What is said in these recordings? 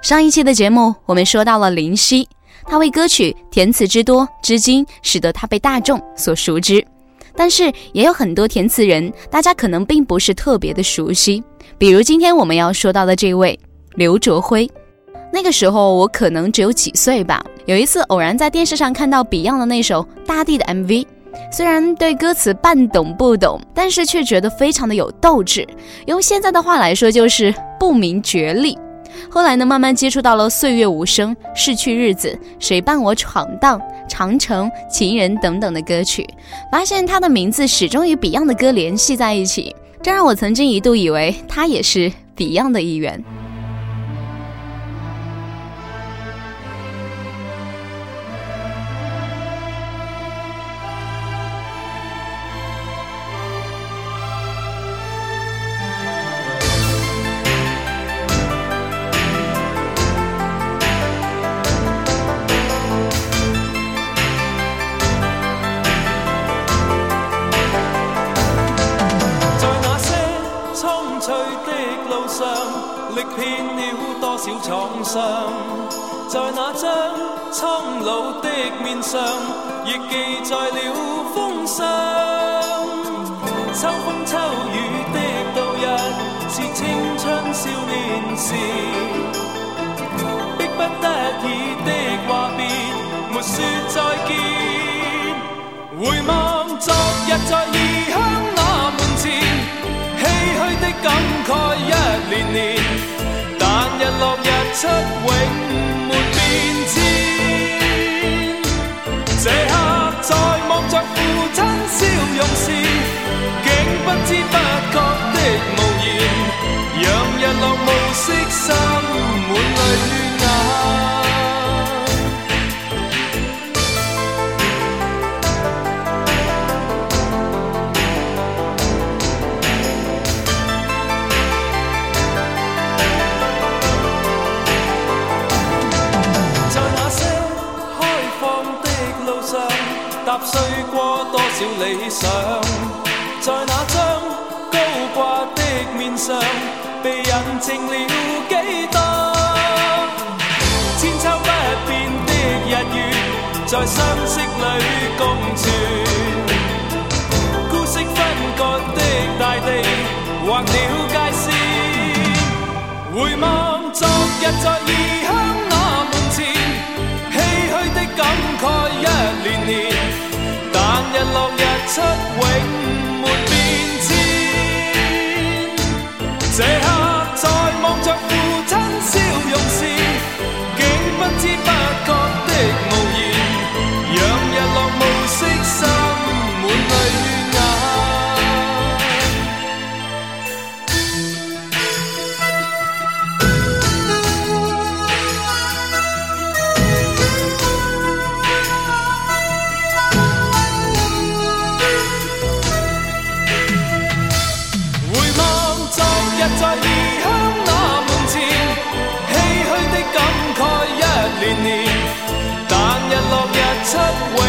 上一期的节目，我们说到了林夕，他为歌曲填词之多，至今使得他被大众所熟知。但是也有很多填词人，大家可能并不是特别的熟悉，比如今天我们要说到的这位刘卓辉。那个时候我可能只有几岁吧，有一次偶然在电视上看到 Beyond 的那首《大地》的 MV，虽然对歌词半懂不懂，但是却觉得非常的有斗志。用现在的话来说，就是不明觉厉。后来呢，慢慢接触到了《岁月无声》《逝去日子》《谁伴我闯荡》《长城》《情人》等等的歌曲，发现他的名字始终与 Beyond 的歌联系在一起，这让我曾经一度以为他也是 Beyond 的一员。创伤，在那张苍老的面上，亦记载了风霜。秋风秋雨的度日，是青春少年时。迫不得已的话别，没说再见。回望昨日在异乡那门前，唏嘘的感慨一年年。但日落日出永没变迁，这刻在望着父亲笑容时，竟不知不觉的无言，让日落暮色渗满泪。理想，在那张高挂的面上，被印证了几多。千秋不变的日月，在相惜里共存。孤息分割的大地，划了界线。回望昨日在异乡那门前，唏嘘的感慨一年年。但日落日出永没变迁，这刻在望着父亲笑容时。took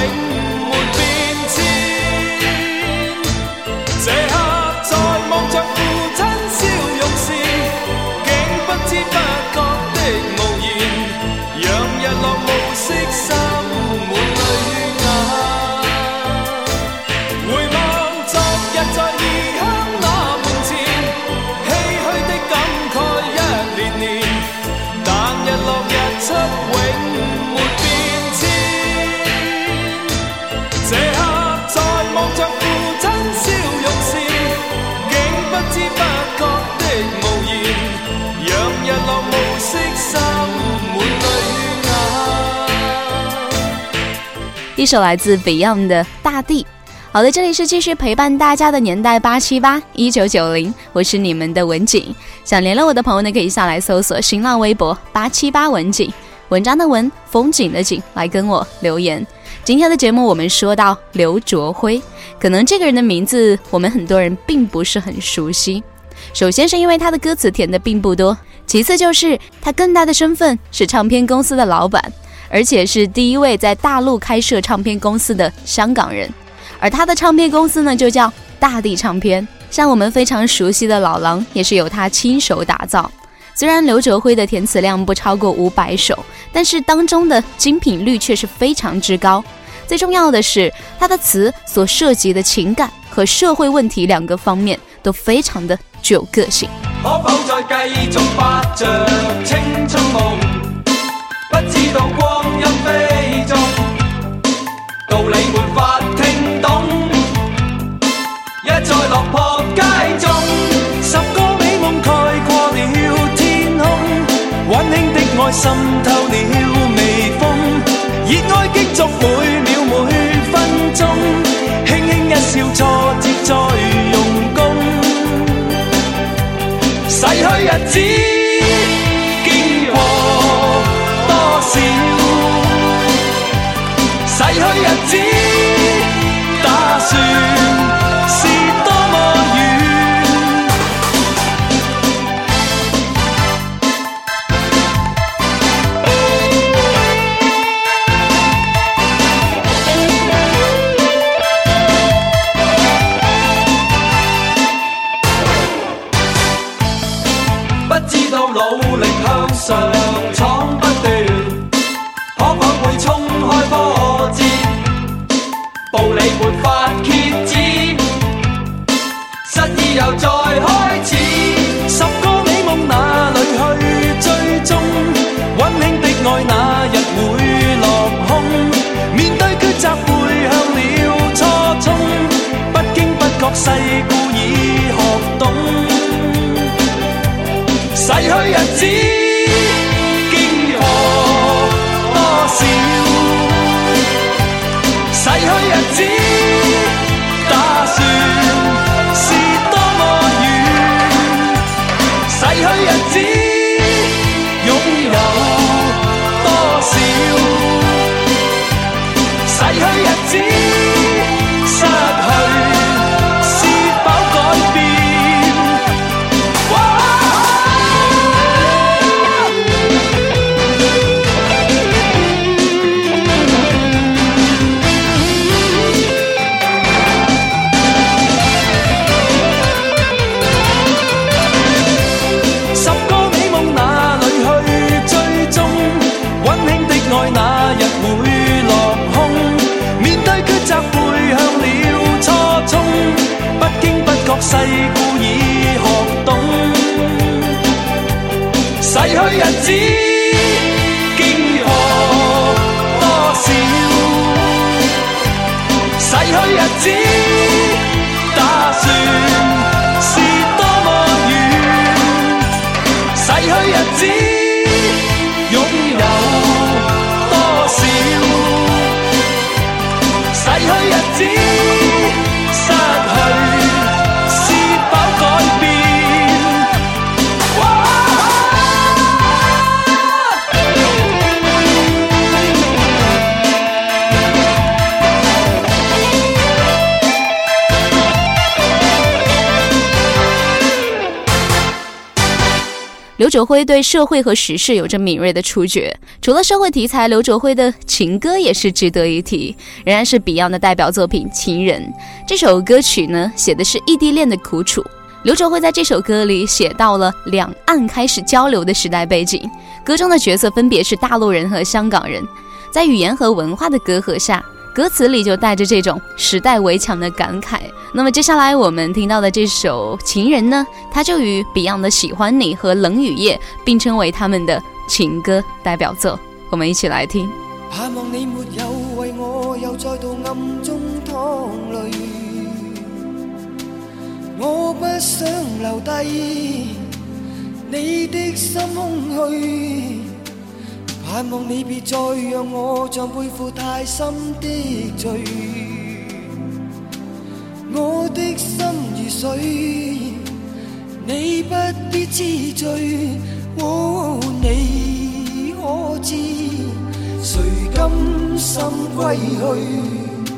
一首来自 Beyond 的《大地》。好的，这里是继续陪伴大家的年代八七八一九九零，我是你们的文景。想联络我的朋友呢，可以上来搜索新浪微博八七八文景，文章的文，风景的景，来跟我留言。今天的节目我们说到刘卓辉，可能这个人的名字我们很多人并不是很熟悉。首先是因为他的歌词填的并不多。其次就是他更大的身份是唱片公司的老板，而且是第一位在大陆开设唱片公司的香港人。而他的唱片公司呢，就叫大地唱片。像我们非常熟悉的老狼，也是由他亲手打造。虽然刘哲辉的填词量不超过五百首，但是当中的精品率却是非常之高。最重要的是，他的词所涉及的情感和社会问题两个方面。都非常的具有个性。道没法听懂，一再落魄街中。十个美梦？了了。天空，温馨的爱渗透 Maria Tia. 爱那日会落空，面对抉择背向了初衷，不经不觉世故已学懂。逝去日子经过多少？逝去日子。刘卓辉对社会和时事有着敏锐的触觉。除了社会题材，刘卓辉的情歌也是值得一提，仍然是 Beyond 的代表作品《情人》。这首歌曲呢，写的是异地恋的苦楚。刘卓辉在这首歌里写到了两岸开始交流的时代背景。歌中的角色分别是大陆人和香港人，在语言和文化的隔阂下。歌词里就带着这种时代围墙的感慨。那么接下来我们听到的这首《情人》呢，它就与 Beyond 的《喜欢你》和《冷雨夜》并称为他们的情歌代表作。我们一起来听。盼望你别再让我像背负太深的罪，我的心如水，你不必知罪。你可知谁甘心归去？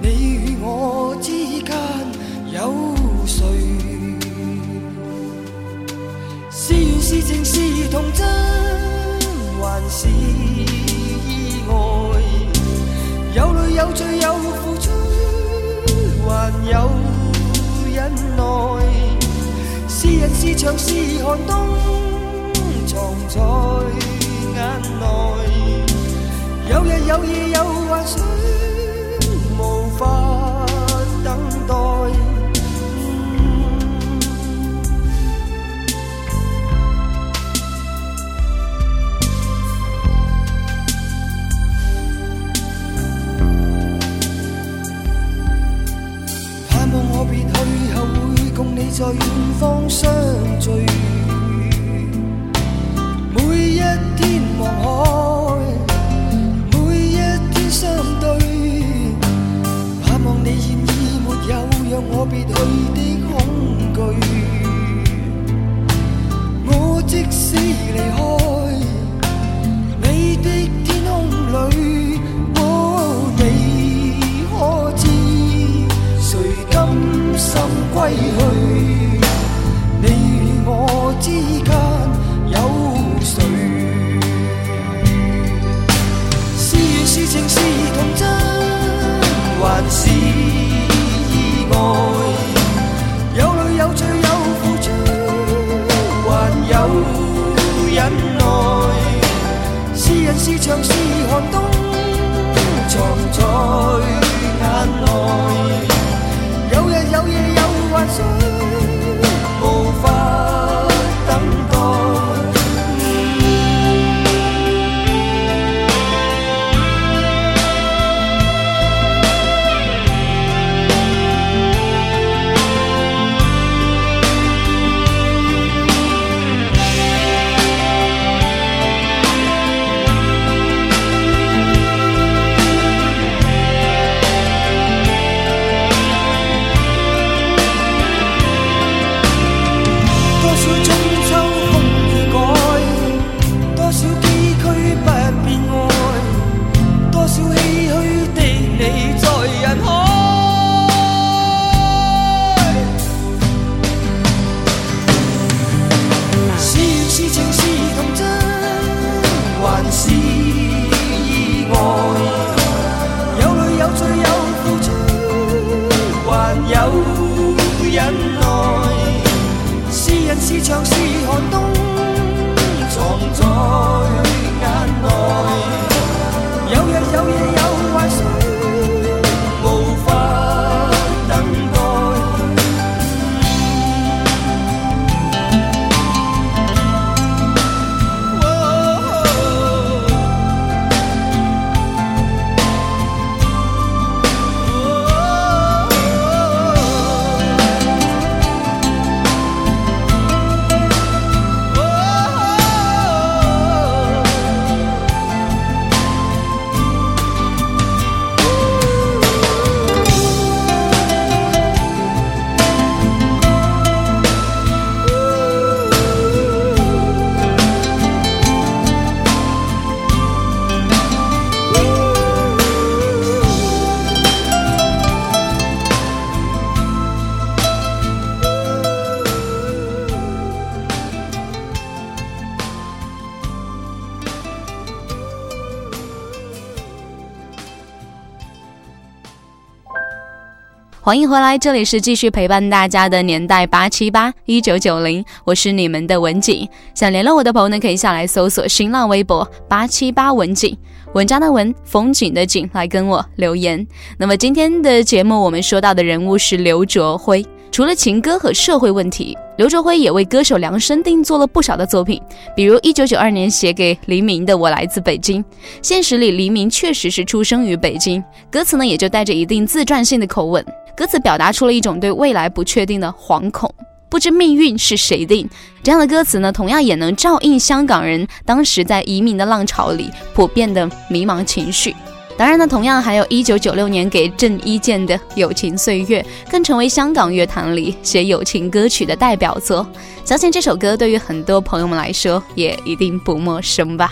你与我之间有谁？是缘是情是童真。是意外，有泪有罪有付出，还有忍耐。是人是墙是寒冬，藏在眼内。有日有夜有幻想，无法。在远方相聚，每一天望海。so 欢迎回来，这里是继续陪伴大家的年代八七八一九九零，我是你们的文景。想联络我的朋友呢，可以下来搜索新浪微博八七八文景，文章的文，风景的景，来跟我留言。那么今天的节目，我们说到的人物是刘卓辉。除了情歌和社会问题，刘卓辉也为歌手量身定做了不少的作品，比如一九九二年写给黎明的《我来自北京》，现实里黎明确实是出生于北京，歌词呢也就带着一定自传性的口吻。歌词表达出了一种对未来不确定的惶恐，不知命运是谁定。这样的歌词呢，同样也能照应香港人当时在移民的浪潮里普遍的迷茫情绪。当然呢，同样还有一九九六年给郑伊健的《友情岁月》，更成为香港乐坛里写友情歌曲的代表作。相信这首歌对于很多朋友们来说，也一定不陌生吧。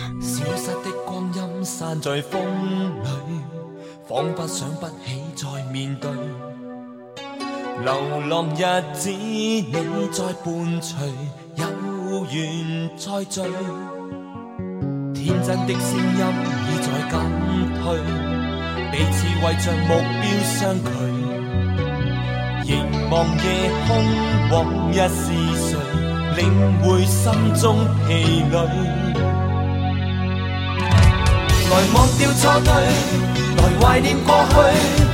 流浪日子，你在伴随，有缘再聚。天真的声音已在减退，彼此为着目标相距。凝望夜空，往日是谁？领会心中疲累。来忘掉错对，来怀念过去。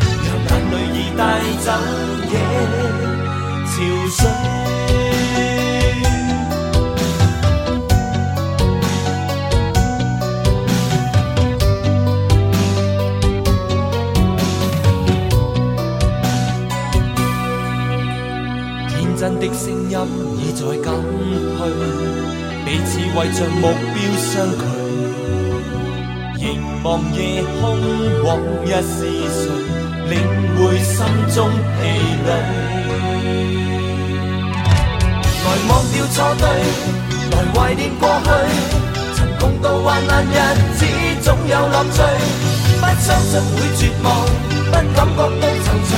为着目标相距，凝望夜空，往日是谁领会心中疲累？来忘掉错对，来怀念过去，曾共度患难日子，总有乐趣。不相信会绝望，不感觉到踌躇，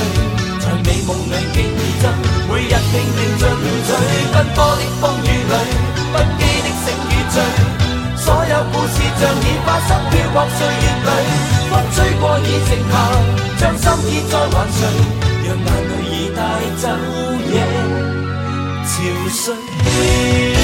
在美梦里竞争，每日拼命进取，奔波的风雨里。沙沙飘泊岁月里，风吹过已静下，将心意再还谁？让眼泪已带走夜潮水。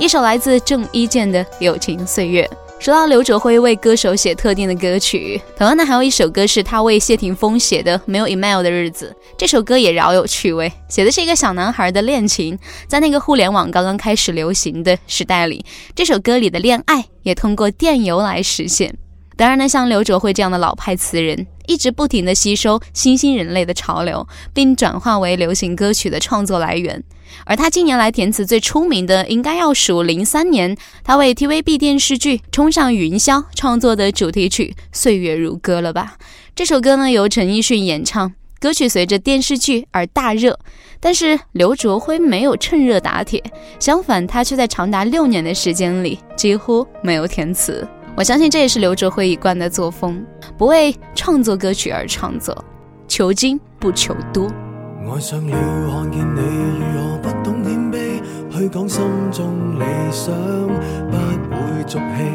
一首来自郑伊健的《友情岁月》。说到刘哲辉为歌手写特定的歌曲，同样呢，还有一首歌是他为谢霆锋写的《没有 email 的日子》。这首歌也饶有趣味，写的是一个小男孩的恋情，在那个互联网刚刚开始流行的时代里，这首歌里的恋爱也通过电邮来实现。当然呢，像刘卓辉这样的老派词人，一直不停地吸收新兴人类的潮流，并转化为流行歌曲的创作来源。而他近年来填词最出名的，应该要数零三年他为 TVB 电视剧《冲上云霄》创作的主题曲《岁月如歌》了吧？这首歌呢，由陈奕迅演唱，歌曲随着电视剧而大热。但是刘卓辉没有趁热打铁，相反，他却在长达六年的时间里几乎没有填词。我相信这也是刘哲辉一贯的作风，不为创作歌曲而创作，求精不求多。爱上了，看见你如何不懂谦卑，去讲心中理想不会俗气，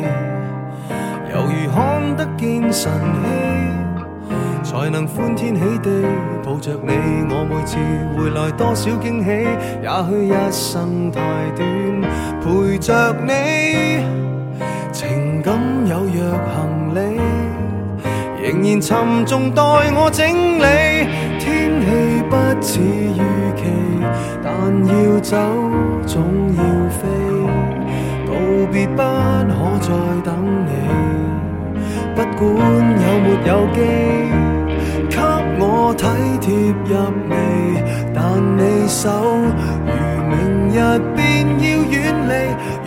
犹如看得见神气，才能欢天喜地抱着你。我每次回来多少惊喜，也许一生太短，陪着你情感。有若行李，仍然沉重，待我整理。天气不似预期，但要走总要飞。道别不可再等你，不管有没有机，给我体贴入微。但你手如明日便要远离。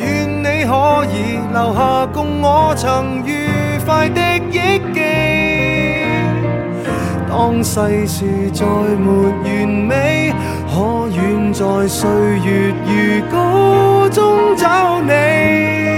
可以留下共我曾愉快的忆记，当世事再没完美，可远在岁月如歌中找你。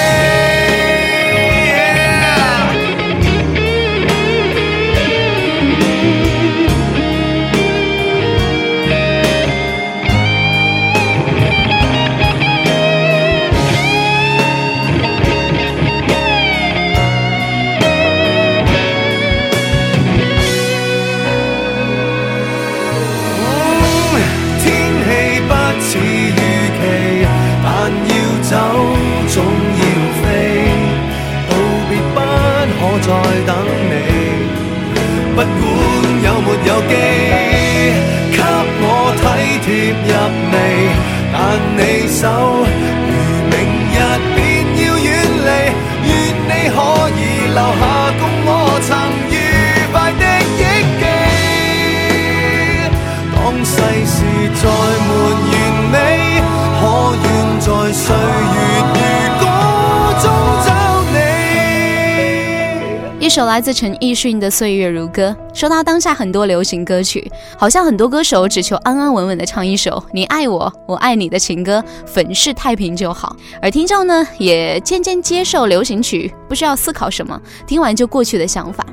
首来自陈奕迅的《岁月如歌》，说到当下很多流行歌曲，好像很多歌手只求安安稳稳的唱一首“你爱我，我爱你”的情歌，粉饰太平就好。而听众呢，也渐渐接受流行曲不需要思考什么，听完就过去的想法。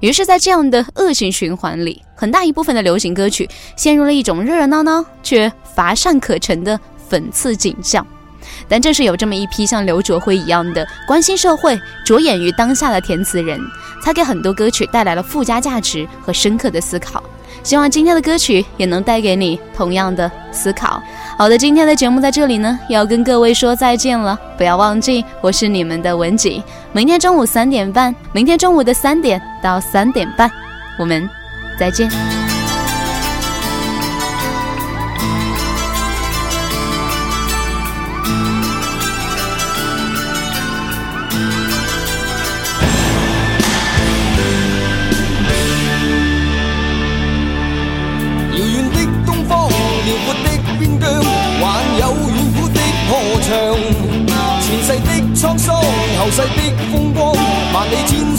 于是，在这样的恶性循环里，很大一部分的流行歌曲陷入了一种热热闹闹却乏善可陈的讽刺景象。但正是有这么一批像刘卓辉一样的关心社会、着眼于当下的填词人，才给很多歌曲带来了附加价值和深刻的思考。希望今天的歌曲也能带给你同样的思考。好的，今天的节目在这里呢，要跟各位说再见了。不要忘记，我是你们的文景。明天中午三点半，明天中午的三点到三点半，我们再见。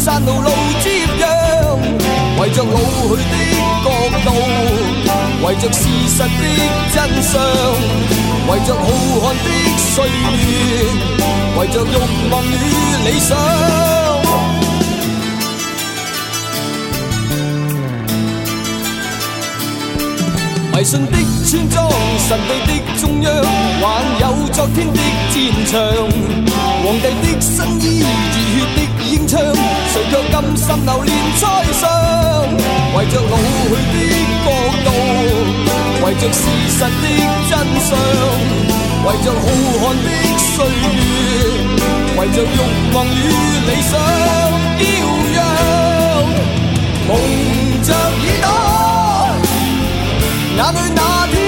山路路接壤，为着老去的国度，为着事实的真相，为着浩瀚的岁月，为着欲望与理想。迷信的村庄，神秘的中央，还有昨天的战场，皇帝的新衣，热血的英枪。为着甘心留恋猜想，为着老去的国度，为着事实的真相，为着浩瀚的岁月，为着欲望与理想飘扬，蒙着耳朵，哪里哪？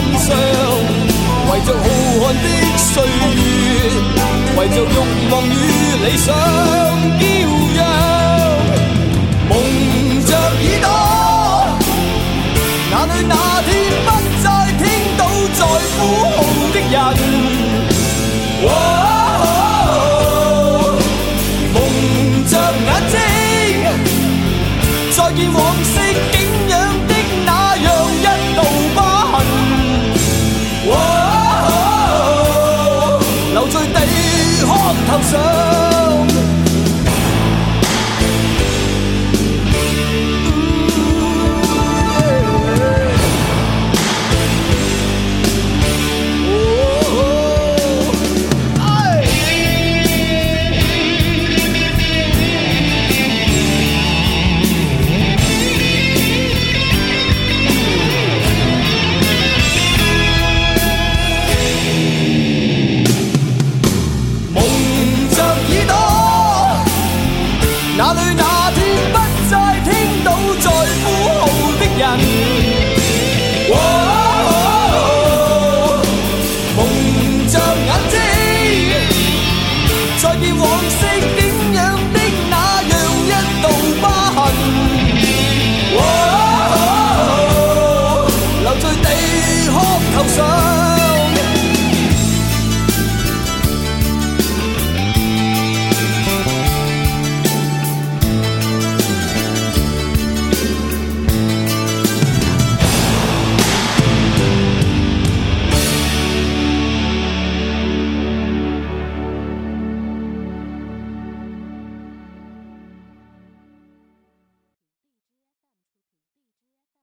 为着浩瀚的岁月，为着欲望与理想。